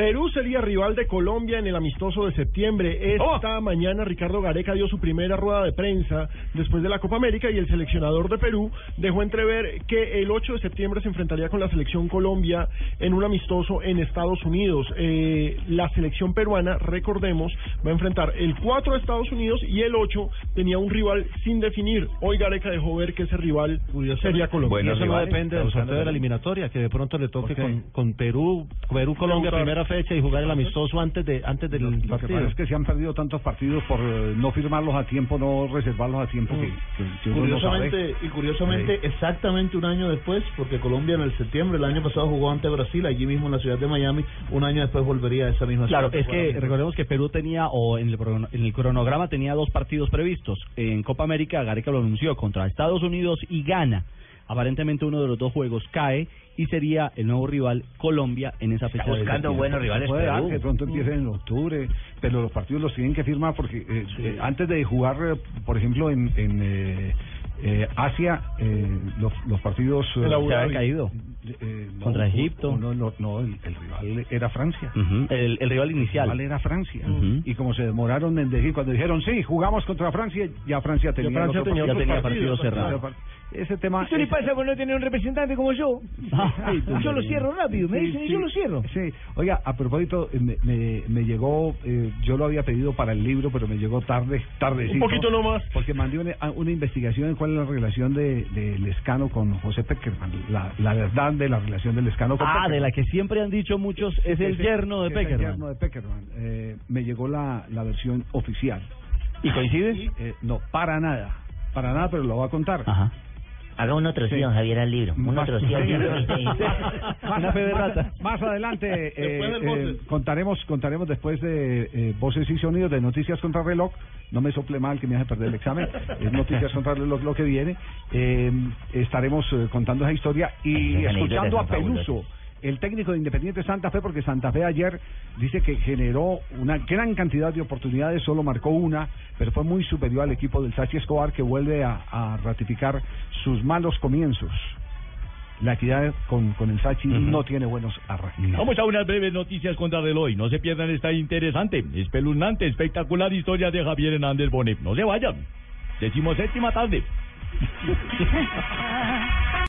Perú sería rival de Colombia en el amistoso de septiembre. Esta mañana Ricardo Gareca dio su primera rueda de prensa después de la Copa América y el seleccionador de Perú dejó entrever que el 8 de septiembre se enfrentaría con la selección Colombia en un amistoso en Estados Unidos. Eh, la selección peruana, recordemos, va a enfrentar el 4 de Estados Unidos y el 8 tenía un rival sin definir. Hoy Gareca dejó ver que ese rival sería Colombia. y eso no depende del sorteo de la eliminatoria, que de pronto le toque con, con Perú, Perú-Colombia primera fecha y jugar el amistoso antes de antes del Lo que partido. pasa es que se han perdido tantos partidos por eh, no firmarlos a tiempo, no reservarlos a tiempo, que, que- que sabe. Curiosamente, y curiosamente, exactamente un año después, porque Colombia en el septiembre del año pasado jugó ante Brasil, allí mismo en la ciudad de Miami, un año después volvería a esa misma Claro, ciudad. es que recordemos que Perú tenía, o en el, en el cronograma tenía dos partidos previstos. En Copa América, Gareca lo anunció contra Estados Unidos y Ghana. Aparentemente uno de los dos juegos cae y sería el nuevo rival Colombia en esa fecha. buscando buenos rivales Puede dar que pronto empiecen en octubre, pero los partidos los tienen que firmar porque eh, eh, antes de jugar, eh, por ejemplo, en, en eh, eh, Asia, eh, los, los partidos... eh, El Se había caído. eh, no, Contra Egipto. No, no, no, el, el rival era Francia. El, el rival inicial. El rival era Francia. Y como se demoraron en decir, cuando dijeron, sí, jugamos contra Francia, ya Francia tenía, Francia otro tenía partido. otros tenía partidos. partido cerrado. Ese tema... Eso le pasa por no tener un representante como yo. Tú, yo lo cierro rápido, me Sí, dicen y yo lo cierro. Sí, oiga, a propósito, eh, me, me, me llegó, eh, yo lo había pedido para el libro, pero me llegó tarde, tarde. Un poquito nomás. Porque mandé una, una investigación en cuál es la relación de, de Lescano con José Peckerman, la, la verdad de la relación de Lescano con Ah, Peckerman. de la que siempre han dicho muchos, es el yerno de es el Peckerman. yerno de Peckerman. Eh, me llegó la, la versión oficial. ¿Y coincide? Eh, no, para nada, para nada, pero lo voy a contar. Ajá. Haga un otro Sí. don Javier, al libro. Un Más- otro sí al libro. Más- adelante eh, Después del eh, contaremos contaremos después de eh, Voces y Sonidos de Noticias contra Reloj. No me sople mal que me hace perder el examen. Es Noticias contra Reloj lo que viene. Eh, estaremos eh, contando esa historia y escuchando a Peluso. El técnico de Independiente Santa Fe, porque Santa Fe ayer dice que generó una gran cantidad de oportunidades, solo marcó una, pero fue muy superior al equipo del Sachi Escobar, que vuelve a, a ratificar sus malos comienzos. La equidad con, con el Sachi no tiene buenos arranques. Vamos a unas breves noticias contra reloj. No se pierdan esta interesante, espeluznante, espectacular historia de Javier Hernández Bonet. No se vayan. Decimos séptima tarde.